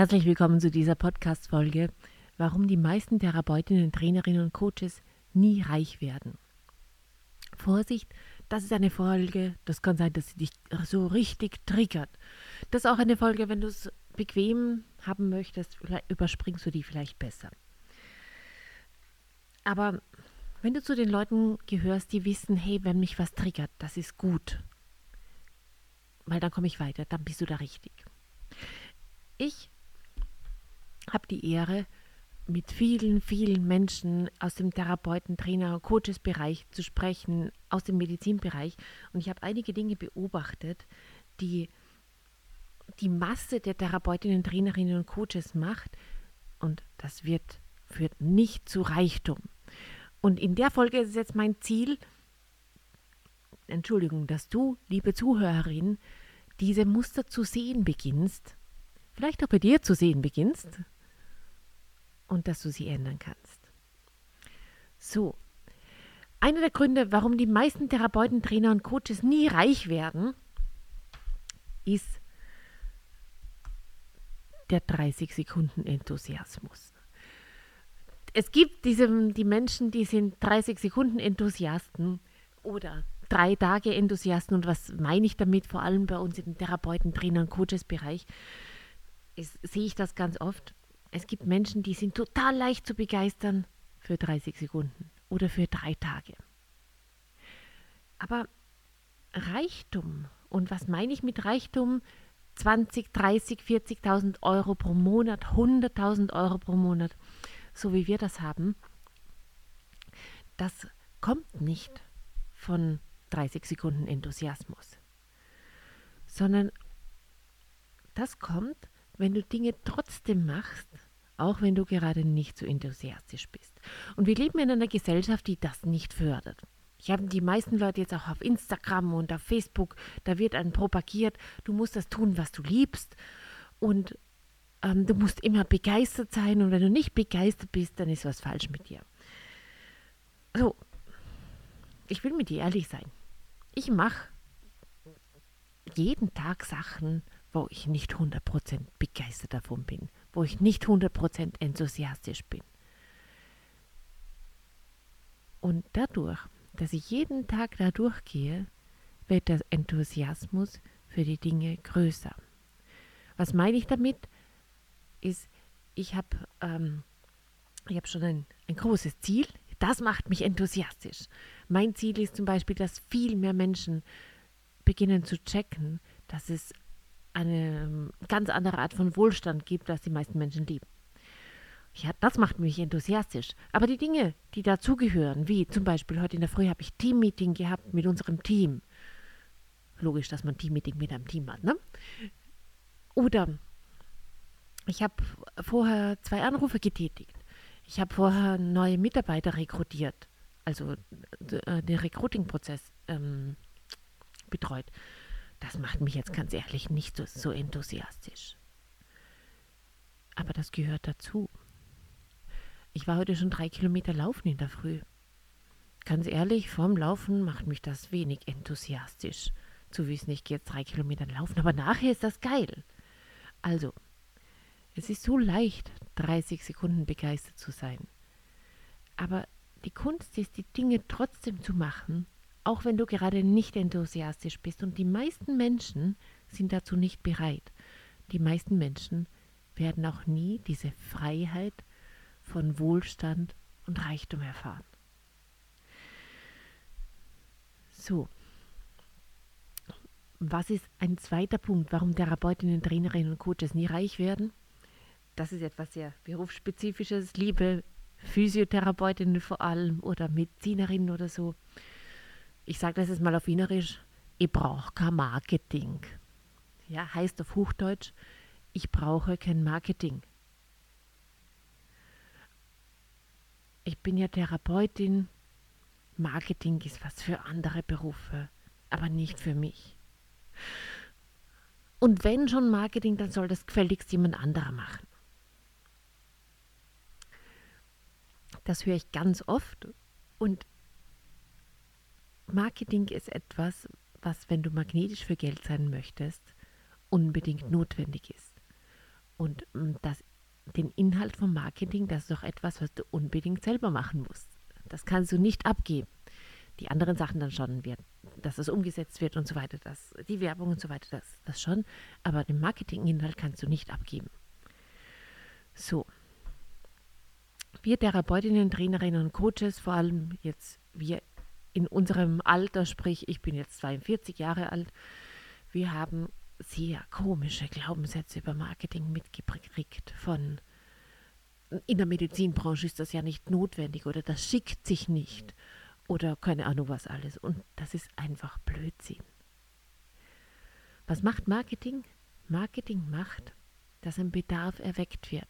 Herzlich willkommen zu dieser Podcast-Folge, warum die meisten Therapeutinnen, Trainerinnen und Coaches nie reich werden. Vorsicht, das ist eine Folge, das kann sein, dass sie dich so richtig triggert. Das ist auch eine Folge, wenn du es bequem haben möchtest, überspringst du die vielleicht besser. Aber wenn du zu den Leuten gehörst, die wissen, hey, wenn mich was triggert, das ist gut, weil dann komme ich weiter, dann bist du da richtig. Ich habe die Ehre, mit vielen, vielen Menschen aus dem Therapeuten, Trainer, Coaches-Bereich zu sprechen, aus dem Medizinbereich. Und ich habe einige Dinge beobachtet, die die Masse der Therapeutinnen, Trainerinnen und Coaches macht. Und das wird, führt nicht zu Reichtum. Und in der Folge ist jetzt mein Ziel, Entschuldigung, dass du, liebe Zuhörerin, diese Muster zu sehen beginnst, vielleicht auch bei dir zu sehen beginnst, und dass du sie ändern kannst. So, einer der Gründe, warum die meisten Therapeuten, Trainer und Coaches nie reich werden, ist der 30 Sekunden Enthusiasmus. Es gibt diese, die Menschen, die sind 30 Sekunden Enthusiasten oder drei Tage Enthusiasten. Und was meine ich damit? Vor allem bei uns im Therapeuten, Trainer und Coaches Bereich sehe ich das ganz oft. Es gibt Menschen, die sind total leicht zu begeistern für 30 Sekunden oder für drei Tage. Aber Reichtum, und was meine ich mit Reichtum? 20, 30, 40.000 Euro pro Monat, 100.000 Euro pro Monat, so wie wir das haben, das kommt nicht von 30 Sekunden Enthusiasmus, sondern das kommt wenn du Dinge trotzdem machst, auch wenn du gerade nicht so enthusiastisch bist. Und wir leben in einer Gesellschaft, die das nicht fördert. Ich habe die meisten Leute jetzt auch auf Instagram und auf Facebook, da wird einem propagiert, du musst das tun, was du liebst und ähm, du musst immer begeistert sein und wenn du nicht begeistert bist, dann ist was falsch mit dir. So, ich will mit dir ehrlich sein. Ich mache jeden Tag Sachen, wo ich nicht 100% begeistert davon bin, wo ich nicht 100% enthusiastisch bin. Und dadurch, dass ich jeden Tag da durchgehe, wird der Enthusiasmus für die Dinge größer. Was meine ich damit? Ist, ich habe ähm, hab schon ein, ein großes Ziel. Das macht mich enthusiastisch. Mein Ziel ist zum Beispiel, dass viel mehr Menschen beginnen zu checken, dass es eine ähm, ganz andere Art von Wohlstand gibt, als die meisten Menschen lieben. Ja, das macht mich enthusiastisch. Aber die Dinge, die dazugehören, wie zum Beispiel heute in der Früh habe ich Teammeeting gehabt mit unserem Team. Logisch, dass man Teammeeting mit einem Team hat, ne? Oder ich habe vorher zwei Anrufe getätigt. Ich habe vorher neue Mitarbeiter rekrutiert, also äh, den Recruiting-Prozess ähm, betreut. Das macht mich jetzt ganz ehrlich nicht so, so enthusiastisch. Aber das gehört dazu. Ich war heute schon drei Kilometer laufen in der Früh. Ganz ehrlich, vorm Laufen macht mich das wenig enthusiastisch. Zu wissen, ich gehe jetzt drei Kilometer laufen, aber nachher ist das geil. Also, es ist so leicht, 30 Sekunden begeistert zu sein. Aber die Kunst ist, die Dinge trotzdem zu machen, auch wenn du gerade nicht enthusiastisch bist. Und die meisten Menschen sind dazu nicht bereit. Die meisten Menschen werden auch nie diese Freiheit von Wohlstand und Reichtum erfahren. So, was ist ein zweiter Punkt, warum Therapeutinnen, Trainerinnen und Coaches nie reich werden? Das ist etwas sehr berufsspezifisches, liebe Physiotherapeutinnen vor allem oder Medizinerinnen oder so ich sage das jetzt mal auf Wienerisch, ich brauche kein Marketing. Ja, heißt auf Hochdeutsch, ich brauche kein Marketing. Ich bin ja Therapeutin. Marketing ist was für andere Berufe, aber nicht für mich. Und wenn schon Marketing, dann soll das gefälligst jemand anderer machen. Das höre ich ganz oft und Marketing ist etwas, was, wenn du magnetisch für Geld sein möchtest, unbedingt notwendig ist. Und mm, das, den Inhalt vom Marketing, das ist doch etwas, was du unbedingt selber machen musst. Das kannst du nicht abgeben. Die anderen Sachen dann schon, wird, dass das umgesetzt wird und so weiter, das, die Werbung und so weiter, das, das schon. Aber den Marketinginhalt kannst du nicht abgeben. So. Wir Therapeutinnen, Trainerinnen und Coaches, vor allem jetzt wir in unserem Alter, sprich ich bin jetzt 42 Jahre alt, wir haben sehr komische Glaubenssätze über Marketing mitgekriegt von in der Medizinbranche ist das ja nicht notwendig oder das schickt sich nicht oder keine Ahnung was alles. Und das ist einfach Blödsinn. Was macht Marketing? Marketing macht, dass ein Bedarf erweckt wird.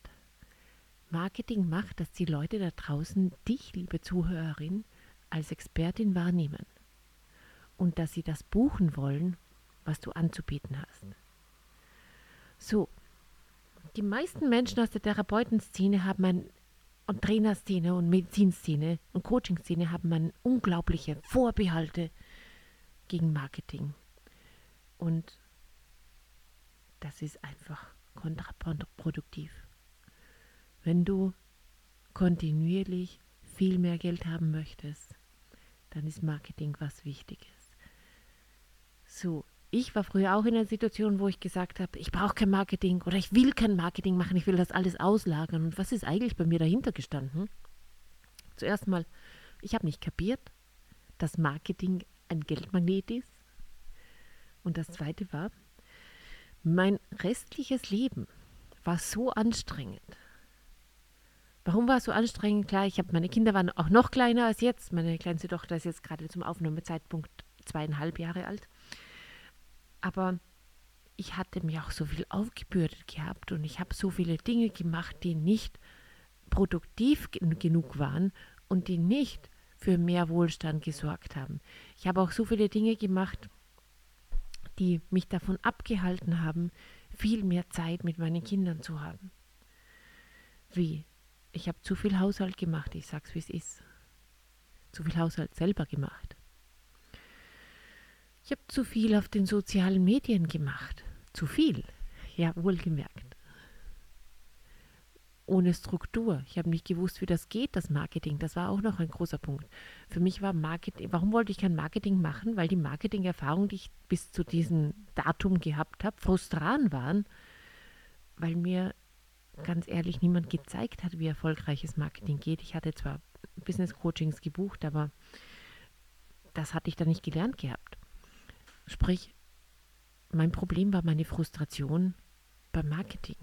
Marketing macht, dass die Leute da draußen dich, liebe Zuhörerin, als Expertin wahrnehmen und dass sie das buchen wollen, was du anzubieten hast. So, die meisten Menschen aus der Therapeutenszene haben ein und Trainerszene und Medizinszene und Coachingszene haben man unglaubliche Vorbehalte gegen Marketing. Und das ist einfach kontraproduktiv. Wenn du kontinuierlich viel mehr Geld haben möchtest, dann ist Marketing was Wichtiges. So, ich war früher auch in einer Situation, wo ich gesagt habe, ich brauche kein Marketing oder ich will kein Marketing machen, ich will das alles auslagern. Und was ist eigentlich bei mir dahinter gestanden? Zuerst mal, ich habe nicht kapiert, dass Marketing ein Geldmagnet ist. Und das Zweite war, mein restliches Leben war so anstrengend. Warum war es so anstrengend? Klar, ich habe meine Kinder waren auch noch kleiner als jetzt. Meine kleinste Tochter ist jetzt gerade zum Aufnahmezeitpunkt zweieinhalb Jahre alt. Aber ich hatte mir auch so viel aufgebürdet gehabt und ich habe so viele Dinge gemacht, die nicht produktiv genug waren und die nicht für mehr Wohlstand gesorgt haben. Ich habe auch so viele Dinge gemacht, die mich davon abgehalten haben, viel mehr Zeit mit meinen Kindern zu haben. Wie? Ich habe zu viel Haushalt gemacht, ich sag's wie es ist. Zu viel Haushalt selber gemacht. Ich habe zu viel auf den sozialen Medien gemacht. Zu viel. Ja, wohlgemerkt. Ohne Struktur. Ich habe nicht gewusst, wie das geht, das Marketing. Das war auch noch ein großer Punkt. Für mich war Marketing, warum wollte ich kein Marketing machen? Weil die Marketing-Erfahrungen, die ich bis zu diesem Datum gehabt habe, frustran waren, weil mir ganz ehrlich niemand gezeigt hat, wie erfolgreiches Marketing geht. Ich hatte zwar Business Coachings gebucht, aber das hatte ich da nicht gelernt gehabt. Sprich, mein Problem war meine Frustration beim Marketing.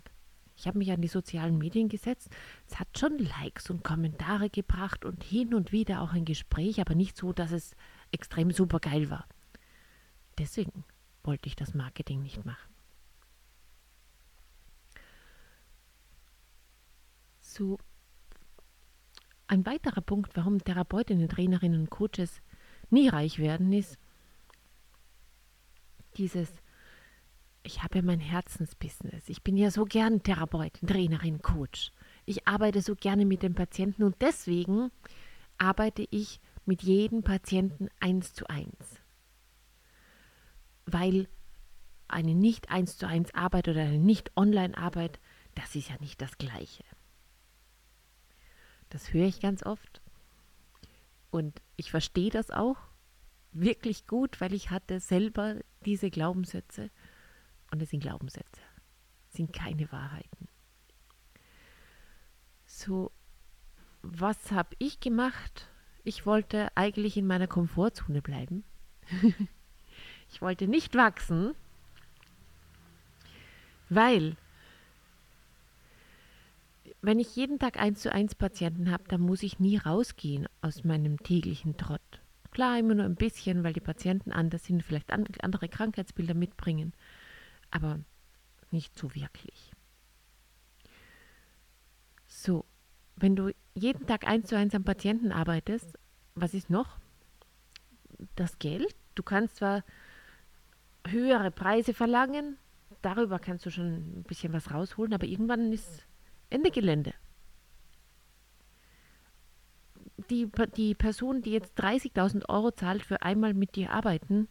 Ich habe mich an die sozialen Medien gesetzt. Es hat schon Likes und Kommentare gebracht und hin und wieder auch ein Gespräch, aber nicht so, dass es extrem super geil war. Deswegen wollte ich das Marketing nicht machen. So, ein weiterer Punkt, warum Therapeutinnen, Trainerinnen und Coaches nie reich werden, ist, dieses, ich habe ja mein Herzensbusiness. Ich bin ja so gern Therapeutin, Trainerin, Coach. Ich arbeite so gerne mit den Patienten und deswegen arbeite ich mit jedem Patienten eins zu eins. Weil eine nicht eins zu eins Arbeit oder eine nicht online Arbeit, das ist ja nicht das Gleiche. Das höre ich ganz oft. Und ich verstehe das auch wirklich gut, weil ich hatte selber diese Glaubenssätze und es sind Glaubenssätze, sind keine Wahrheiten. So, was habe ich gemacht? Ich wollte eigentlich in meiner Komfortzone bleiben. ich wollte nicht wachsen, weil wenn ich jeden Tag eins zu eins Patienten habe, dann muss ich nie rausgehen aus meinem täglichen Trott. Klar, immer nur ein bisschen, weil die Patienten anders sind, vielleicht andere Krankheitsbilder mitbringen, aber nicht so wirklich. So, wenn du jeden Tag eins zu eins am Patienten arbeitest, was ist noch? Das Geld. Du kannst zwar höhere Preise verlangen, darüber kannst du schon ein bisschen was rausholen, aber irgendwann ist Ende Gelände die, die Person, die jetzt 30.000 Euro zahlt für einmal mit dir arbeiten,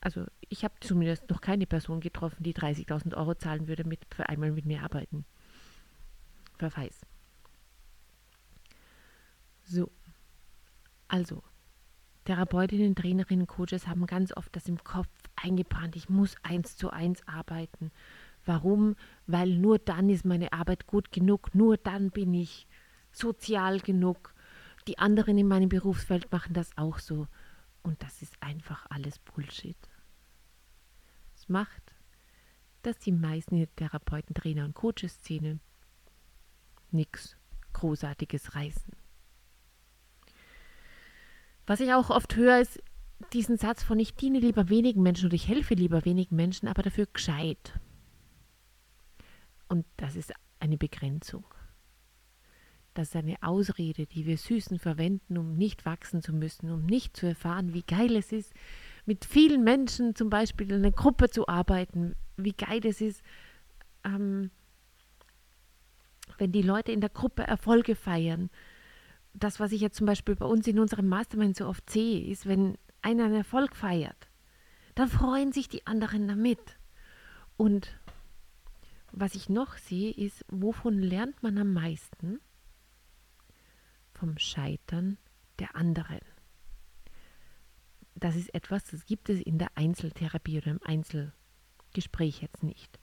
Also ich habe zumindest noch keine Person getroffen, die 30.000 Euro zahlen würde mit, für einmal mit mir arbeiten. Wer weiß. So. Also, Therapeutinnen, Trainerinnen, Coaches haben ganz oft das im Kopf eingebrannt. Ich muss eins zu eins arbeiten. Warum? Weil nur dann ist meine Arbeit gut genug, nur dann bin ich sozial genug. Die anderen in meinem Berufsfeld machen das auch so. Und das ist einfach alles Bullshit. Es macht, dass die meisten Therapeuten, Trainer und Coaches-Szene nichts Großartiges reißen. Was ich auch oft höre, ist diesen Satz von ich diene lieber wenigen Menschen oder ich helfe lieber wenigen Menschen, aber dafür gescheit. Und das ist eine Begrenzung. Das ist eine Ausrede, die wir Süßen verwenden, um nicht wachsen zu müssen, um nicht zu erfahren, wie geil es ist, mit vielen Menschen zum Beispiel in einer Gruppe zu arbeiten, wie geil es ist, ähm, wenn die Leute in der Gruppe Erfolge feiern. Das, was ich jetzt zum Beispiel bei uns in unserem Mastermind so oft sehe, ist, wenn einer einen Erfolg feiert, dann freuen sich die anderen damit. Und was ich noch sehe, ist, wovon lernt man am meisten? Vom Scheitern der anderen. Das ist etwas, das gibt es in der Einzeltherapie oder im Einzelgespräch jetzt nicht.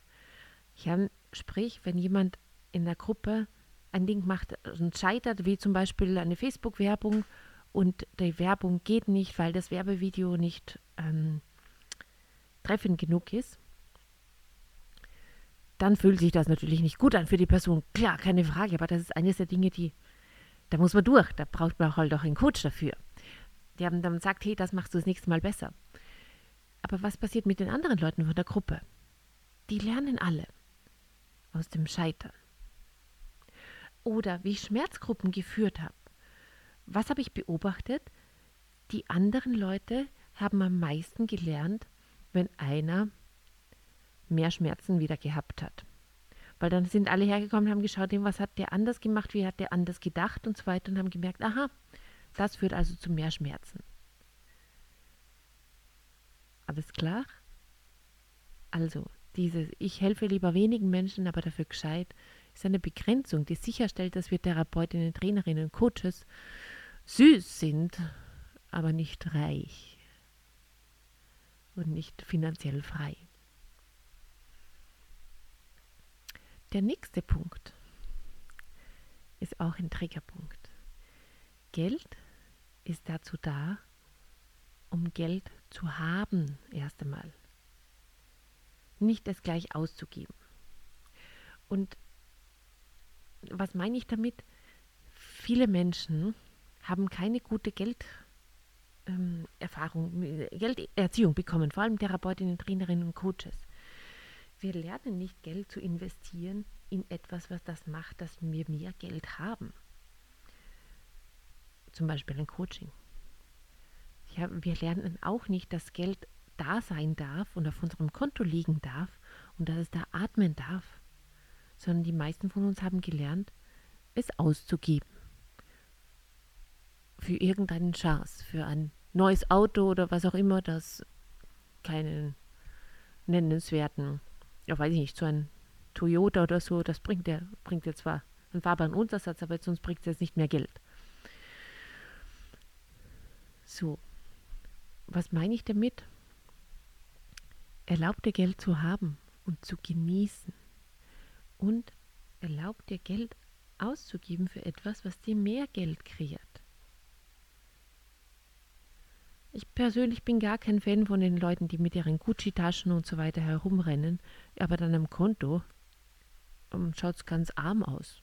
Ich habe Gespräch, wenn jemand in der Gruppe ein Ding macht und scheitert, wie zum Beispiel eine Facebook-Werbung und die Werbung geht nicht, weil das Werbevideo nicht ähm, treffend genug ist, dann fühlt sich das natürlich nicht gut an für die Person. Klar, keine Frage, aber das ist eines der Dinge, die, da muss man durch. Da braucht man halt auch einen Coach dafür. Die haben dann gesagt, hey, das machst du das nächste Mal besser. Aber was passiert mit den anderen Leuten von der Gruppe? Die lernen alle aus dem Scheitern. Oder wie ich Schmerzgruppen geführt habe. Was habe ich beobachtet? Die anderen Leute haben am meisten gelernt, wenn einer mehr Schmerzen wieder gehabt hat. Weil dann sind alle hergekommen haben geschaut, was hat der anders gemacht, wie hat der anders gedacht und so weiter und haben gemerkt, aha, das führt also zu mehr Schmerzen. Alles klar? Also, dieses Ich helfe lieber wenigen Menschen, aber dafür gescheit, ist eine Begrenzung, die sicherstellt, dass wir Therapeutinnen, Trainerinnen und Coaches süß sind, aber nicht reich und nicht finanziell frei. Der nächste Punkt ist auch ein Triggerpunkt. Geld ist dazu da, um Geld zu haben, erst einmal. Nicht es gleich auszugeben. Und was meine ich damit? Viele Menschen haben keine gute Gelderfahrung, ähm, Gelderziehung bekommen, vor allem Therapeutinnen, Trainerinnen und Coaches. Wir lernen nicht Geld zu investieren in etwas, was das macht, dass wir mehr Geld haben. Zum Beispiel ein Coaching. Ja, wir lernen auch nicht, dass Geld da sein darf und auf unserem Konto liegen darf und dass es da atmen darf, sondern die meisten von uns haben gelernt, es auszugeben für irgendeinen Schatz, für ein neues Auto oder was auch immer, das keinen nennenswerten, ja weiß ich nicht, so ein Toyota oder so, das bringt der, bringt ja zwar einen fahrbaren Untersatz, aber sonst bringt es jetzt nicht mehr Geld. So, was meine ich damit? Erlaub dir Geld zu haben und zu genießen. Und erlaub dir Geld auszugeben für etwas, was dir mehr Geld kreiert. Ich persönlich bin gar kein Fan von den Leuten, die mit ihren Gucci-Taschen und so weiter herumrennen, aber dann am Konto um, schaut es ganz arm aus.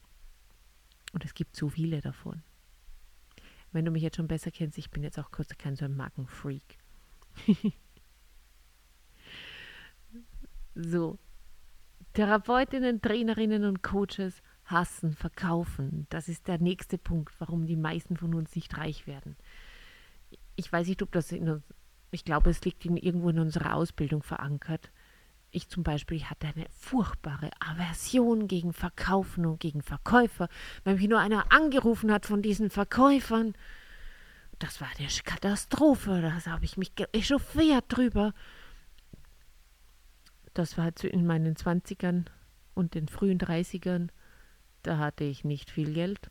Und es gibt so viele davon. Wenn du mich jetzt schon besser kennst, ich bin jetzt auch kurz kein so ein Markenfreak. so. Therapeutinnen, Trainerinnen und Coaches hassen, verkaufen. Das ist der nächste Punkt, warum die meisten von uns nicht reich werden ich weiß nicht, ob das in uns, ich glaube, es liegt in, irgendwo in unserer Ausbildung verankert. Ich zum Beispiel hatte eine furchtbare Aversion gegen Verkaufen und gegen Verkäufer. Wenn mich nur einer angerufen hat von diesen Verkäufern, das war eine Katastrophe. Da habe ich mich echauffiert drüber. das war in meinen 20ern und den frühen 30ern, da hatte ich nicht viel Geld.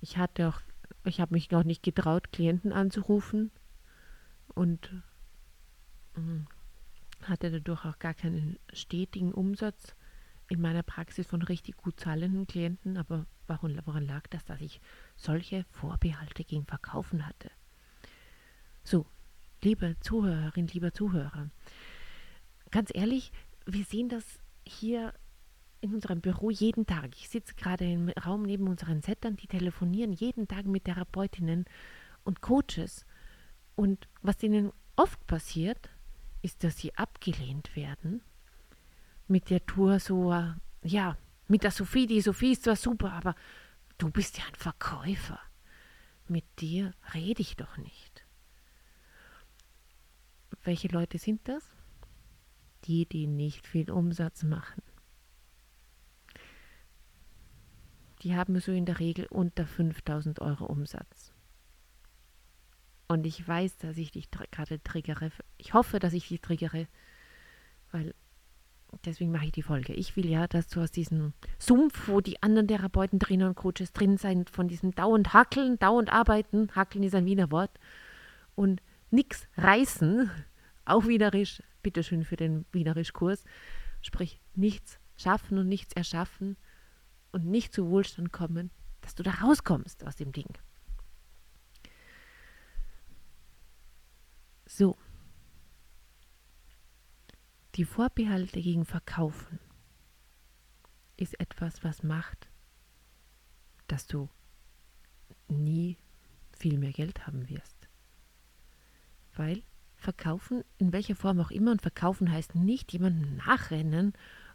Ich hatte auch, ich habe mich noch nicht getraut, Klienten anzurufen und hm, hatte dadurch auch gar keinen stetigen Umsatz in meiner Praxis von richtig gut zahlenden Klienten. Aber warum, woran lag das, dass ich solche Vorbehalte gegen Verkaufen hatte? So, liebe Zuhörerin, lieber Zuhörer, ganz ehrlich, wir sehen das hier in unserem Büro jeden Tag. Ich sitze gerade im Raum neben unseren Settern, die telefonieren jeden Tag mit Therapeutinnen und Coaches. Und was ihnen oft passiert, ist, dass sie abgelehnt werden mit der Tour so, ja, mit der Sophie. Die Sophie ist zwar super, aber du bist ja ein Verkäufer. Mit dir rede ich doch nicht. Welche Leute sind das? Die, die nicht viel Umsatz machen. Die haben so in der Regel unter 5000 Euro Umsatz. Und ich weiß, dass ich dich gerade triggere. Ich hoffe, dass ich dich triggere, weil deswegen mache ich die Folge. Ich will ja, dass du aus diesem Sumpf, wo die anderen Therapeuten, Trainer und Coaches drin sind, von diesem dauernd Hackeln, dauernd Arbeiten, Hackeln ist ein Wiener Wort, und nichts reißen, auch Wienerisch, bitteschön für den Wienerisch-Kurs, sprich nichts schaffen und nichts erschaffen und nicht zu Wohlstand kommen, dass du da rauskommst aus dem Ding. So. Die Vorbehalte gegen Verkaufen ist etwas, was macht, dass du nie viel mehr Geld haben wirst. Weil Verkaufen, in welcher Form auch immer, und Verkaufen heißt nicht jemandem nachrennen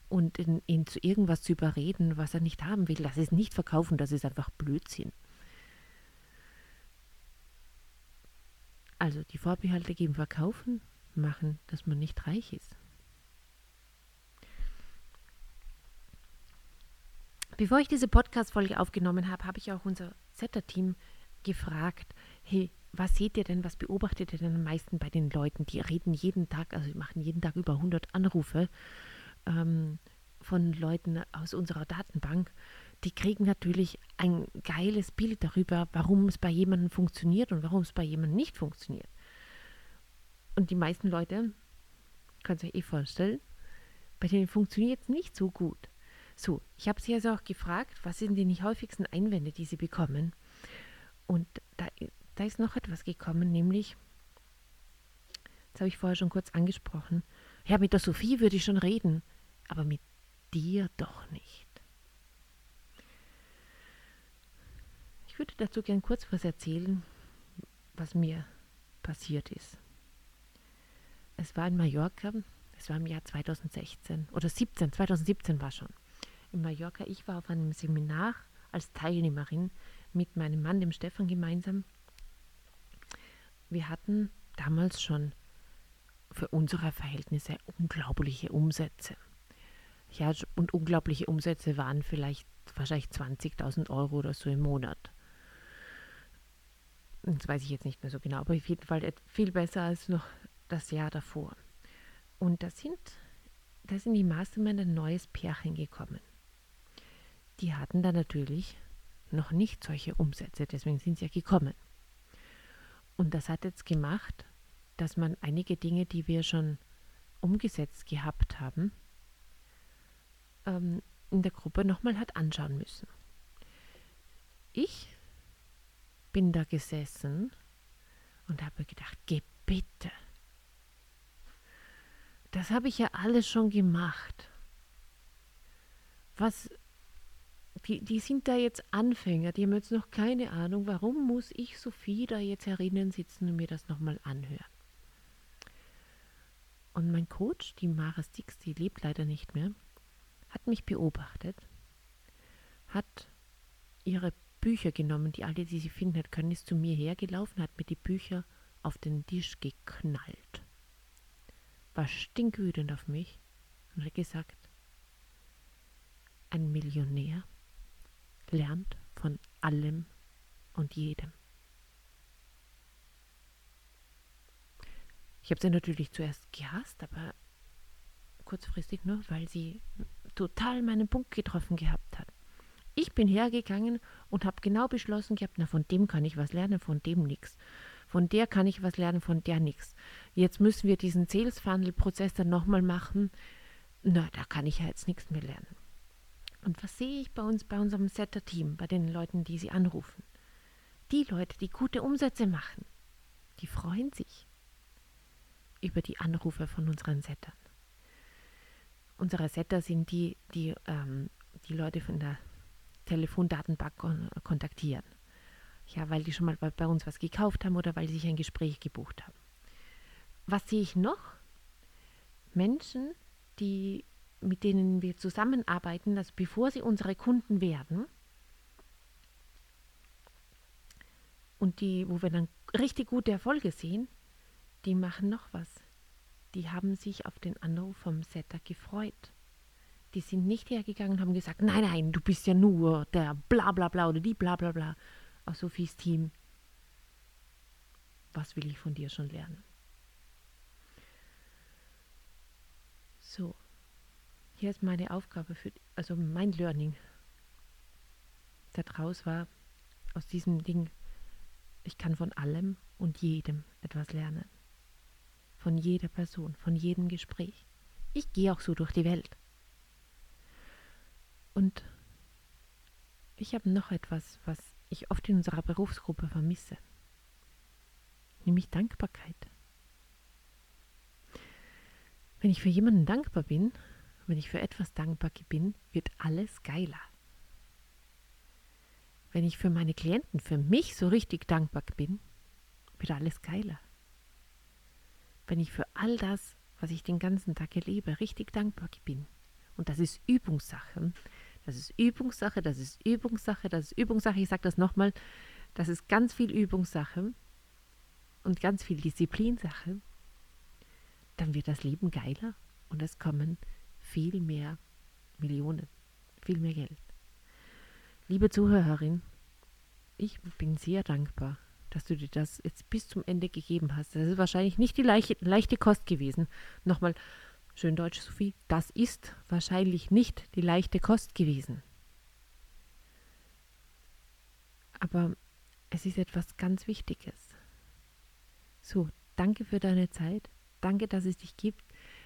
und ihn, ihn zu irgendwas zu überreden, was er nicht haben will. Das ist nicht Verkaufen, das ist einfach Blödsinn. Also die Vorbehalte gegen Verkaufen machen, dass man nicht reich ist. Bevor ich diese Podcast-Folge aufgenommen habe, habe ich auch unser Setter-Team gefragt, hey, was seht ihr denn, was beobachtet ihr denn am meisten bei den Leuten? Die reden jeden Tag, also machen jeden Tag über 100 Anrufe ähm, von Leuten aus unserer Datenbank die kriegen natürlich ein geiles Bild darüber, warum es bei jemandem funktioniert und warum es bei jemandem nicht funktioniert. Und die meisten Leute, könnt ihr euch eh vorstellen, bei denen funktioniert es nicht so gut. So, ich habe sie also auch gefragt, was sind die häufigsten Einwände, die sie bekommen? Und da, da ist noch etwas gekommen, nämlich, das habe ich vorher schon kurz angesprochen, ja, mit der Sophie würde ich schon reden, aber mit dir doch nicht. Ich würde dazu gern kurz was erzählen, was mir passiert ist. Es war in Mallorca, es war im Jahr 2016 oder 17, 2017 war schon. In Mallorca, ich war auf einem Seminar als Teilnehmerin mit meinem Mann, dem Stefan, gemeinsam. Wir hatten damals schon für unsere Verhältnisse unglaubliche Umsätze. Ja, und unglaubliche Umsätze waren vielleicht wahrscheinlich 20.000 Euro oder so im Monat. Das weiß ich jetzt nicht mehr so genau, aber auf jeden Fall viel besser als noch das Jahr davor. Und da sind, da sind die Mastermind ein neues Pärchen gekommen. Die hatten da natürlich noch nicht solche Umsätze, deswegen sind sie ja gekommen. Und das hat jetzt gemacht, dass man einige Dinge, die wir schon umgesetzt gehabt haben, ähm, in der Gruppe nochmal hat anschauen müssen. Ich bin da gesessen und habe gedacht, geh bitte. Das habe ich ja alles schon gemacht. Was, die, die sind da jetzt Anfänger, die haben jetzt noch keine Ahnung, warum muss ich Sophie da jetzt herinnen sitzen und mir das nochmal anhören. Und mein Coach, die Mara Stix, die lebt leider nicht mehr, hat mich beobachtet, hat ihre Bücher genommen, die alle, die sie finden hat können, ist zu mir hergelaufen, hat mir die Bücher auf den Tisch geknallt. War stinkwütend auf mich und hat gesagt, ein Millionär lernt von allem und jedem. Ich habe sie natürlich zuerst gehasst, aber kurzfristig nur, weil sie total meinen Punkt getroffen gehabt hat. Ich bin hergegangen und habe genau beschlossen gehabt, na von dem kann ich was lernen, von dem nichts. Von der kann ich was lernen, von der nichts. Jetzt müssen wir diesen Sales Funnel Prozess dann nochmal machen. Na, da kann ich ja jetzt nichts mehr lernen. Und was sehe ich bei uns, bei unserem Setter-Team, bei den Leuten, die sie anrufen? Die Leute, die gute Umsätze machen, die freuen sich über die Anrufe von unseren Settern. Unsere Setter sind die, die ähm, die Leute von der Telefondatenbank kontaktieren. Ja, weil die schon mal bei, bei uns was gekauft haben oder weil sie sich ein Gespräch gebucht haben. Was sehe ich noch? Menschen, die, mit denen wir zusammenarbeiten, also bevor sie unsere Kunden werden und die, wo wir dann richtig gute Erfolge sehen, die machen noch was. Die haben sich auf den Anruf vom Setter gefreut. Die sind nicht hergegangen und haben gesagt, nein, nein, du bist ja nur der bla bla bla oder die bla bla bla aus Sophies Team. Was will ich von dir schon lernen? So, hier ist meine Aufgabe für, also mein Learning. Daraus war aus diesem Ding, ich kann von allem und jedem etwas lernen von jeder Person, von jedem Gespräch. Ich gehe auch so durch die Welt. Und ich habe noch etwas, was ich oft in unserer Berufsgruppe vermisse, nämlich Dankbarkeit. Wenn ich für jemanden dankbar bin, wenn ich für etwas dankbar bin, wird alles geiler. Wenn ich für meine Klienten, für mich so richtig dankbar bin, wird alles geiler wenn ich für all das, was ich den ganzen Tag erlebe, richtig dankbar bin. Und das ist Übungssache. Das ist Übungssache, das ist Übungssache, das ist Übungssache. Ich sage das nochmal, das ist ganz viel Übungssache und ganz viel Disziplinsache. Dann wird das Leben geiler und es kommen viel mehr Millionen, viel mehr Geld. Liebe Zuhörerin, ich bin sehr dankbar dass du dir das jetzt bis zum Ende gegeben hast. Das ist wahrscheinlich nicht die leichte, leichte Kost gewesen. Nochmal, schön Deutsch, Sophie, das ist wahrscheinlich nicht die leichte Kost gewesen. Aber es ist etwas ganz Wichtiges. So, danke für deine Zeit. Danke, dass es dich gibt.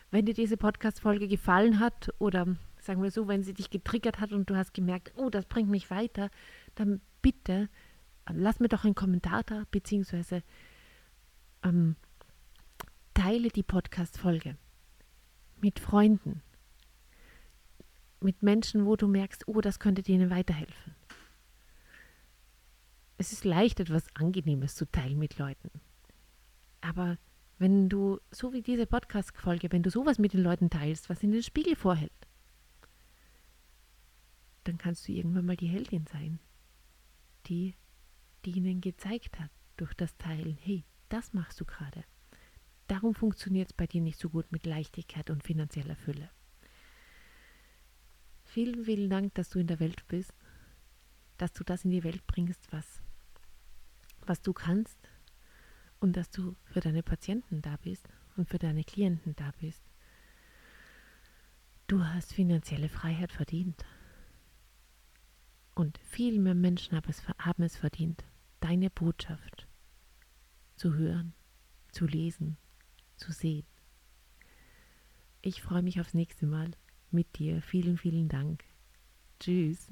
Wenn dir diese Podcast-Folge gefallen hat oder sagen wir so, wenn sie dich getriggert hat und du hast gemerkt, oh, das bringt mich weiter, dann bitte lass mir doch einen Kommentar da, beziehungsweise ähm, teile die Podcast-Folge mit Freunden, mit Menschen, wo du merkst, oh, das könnte denen weiterhelfen. Es ist leicht, etwas Angenehmes zu teilen mit Leuten. Aber wenn du, so wie diese Podcast-Folge, wenn du sowas mit den Leuten teilst, was in den Spiegel vorhält, dann kannst du irgendwann mal die Heldin sein, die die ihnen gezeigt hat durch das Teilen, hey, das machst du gerade. Darum funktioniert es bei dir nicht so gut mit Leichtigkeit und finanzieller Fülle. Vielen, vielen Dank, dass du in der Welt bist, dass du das in die Welt bringst, was, was du kannst und dass du für deine Patienten da bist und für deine Klienten da bist. Du hast finanzielle Freiheit verdient. Und viel mehr Menschen haben es verdient, deine Botschaft zu hören, zu lesen, zu sehen. Ich freue mich aufs nächste Mal mit dir. Vielen, vielen Dank. Tschüss.